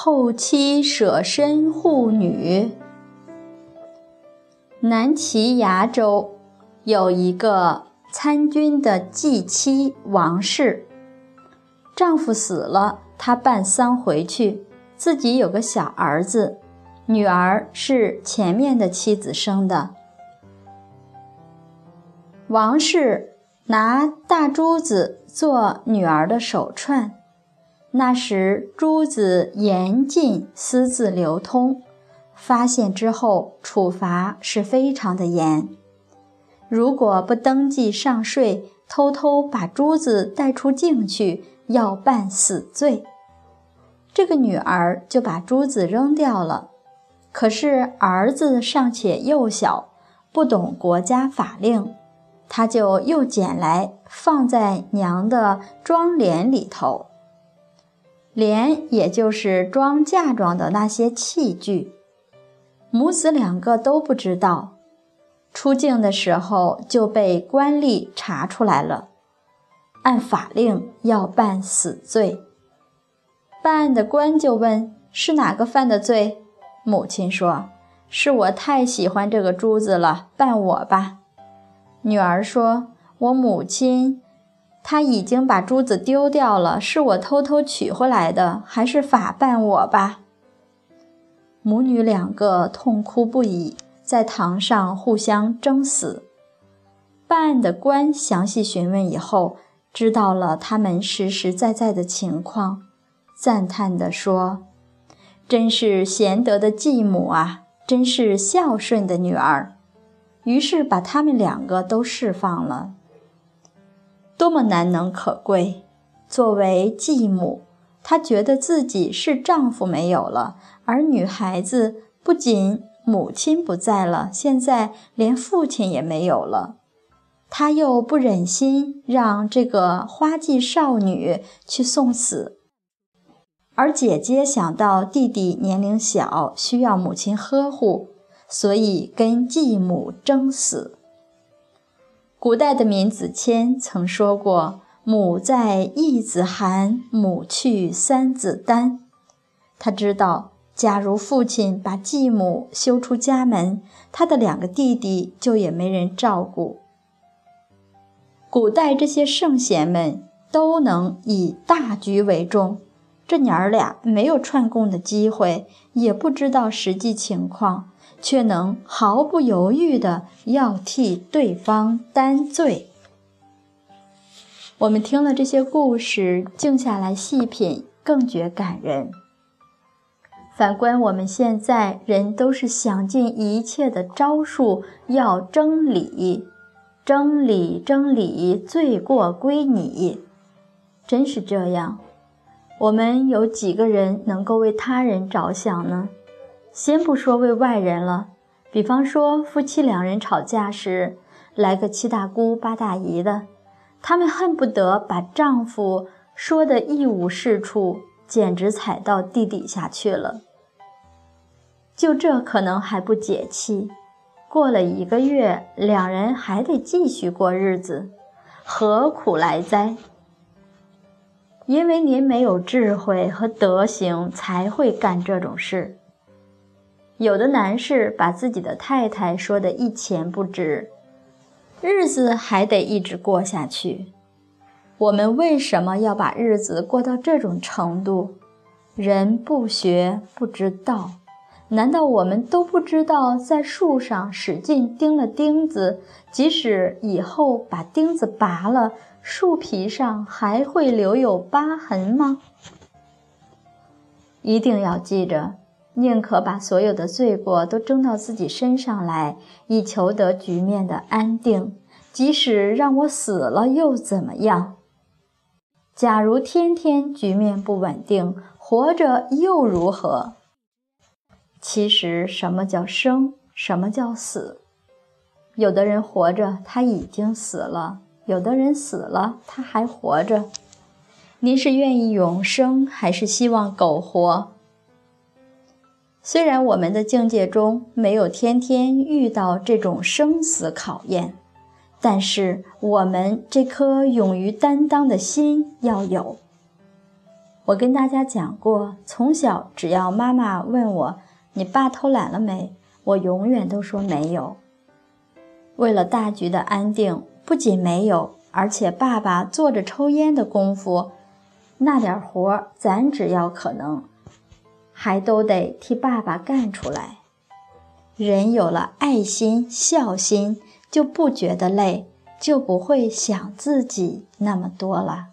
后妻舍身护女。南齐崖州有一个参军的继妻王氏，丈夫死了，她办丧回去，自己有个小儿子，女儿是前面的妻子生的。王氏拿大珠子做女儿的手串，那时珠子严禁私自流通，发现之后处罚是非常的严。如果不登记上税，偷偷把珠子带出境去，要办死罪。这个女儿就把珠子扔掉了，可是儿子尚且幼小，不懂国家法令。他就又捡来放在娘的妆帘里头，帘也就是装嫁妆的那些器具。母子两个都不知道，出境的时候就被官吏查出来了，按法令要办死罪。办案的官就问是哪个犯的罪，母亲说：“是我太喜欢这个珠子了，办我吧。”女儿说：“我母亲，他已经把珠子丢掉了，是我偷偷取回来的，还是法办我吧。”母女两个痛哭不已，在堂上互相争死。办案的官详细询问以后，知道了他们实实在在的情况，赞叹地说：“真是贤德的继母啊，真是孝顺的女儿。”于是把他们两个都释放了。多么难能可贵！作为继母，她觉得自己是丈夫没有了，而女孩子不仅母亲不在了，现在连父亲也没有了。她又不忍心让这个花季少女去送死，而姐姐想到弟弟年龄小，需要母亲呵护。所以跟继母争死。古代的闵子骞曾说过：“母在，一子寒；母去，三子丹。”他知道，假如父亲把继母休出家门，他的两个弟弟就也没人照顾。古代这些圣贤们都能以大局为重，这娘儿俩没有串供的机会，也不知道实际情况。却能毫不犹豫地要替对方担罪。我们听了这些故事，静下来细品，更觉感人。反观我们现在，人都是想尽一切的招数要争理，争理争理，罪过归你，真是这样。我们有几个人能够为他人着想呢？先不说为外人了，比方说夫妻两人吵架时，来个七大姑八大姨的，他们恨不得把丈夫说的一无是处，简直踩到地底下去了。就这可能还不解气，过了一个月，两人还得继续过日子，何苦来哉？因为您没有智慧和德行，才会干这种事。有的男士把自己的太太说得一钱不值，日子还得一直过下去。我们为什么要把日子过到这种程度？人不学不知道，难道我们都不知道在树上使劲钉了钉子，即使以后把钉子拔了，树皮上还会留有疤痕吗？一定要记着。宁可把所有的罪过都争到自己身上来，以求得局面的安定。即使让我死了又怎么样？假如天天局面不稳定，活着又如何？其实，什么叫生？什么叫死？有的人活着，他已经死了；有的人死了，他还活着。您是愿意永生，还是希望苟活？虽然我们的境界中没有天天遇到这种生死考验，但是我们这颗勇于担当的心要有。我跟大家讲过，从小只要妈妈问我你爸偷懒了没，我永远都说没有。为了大局的安定，不仅没有，而且爸爸坐着抽烟的功夫，那点活咱只要可能，还都得替爸爸干出来。人有了爱心、孝心，就不觉得累，就不会想自己那么多了。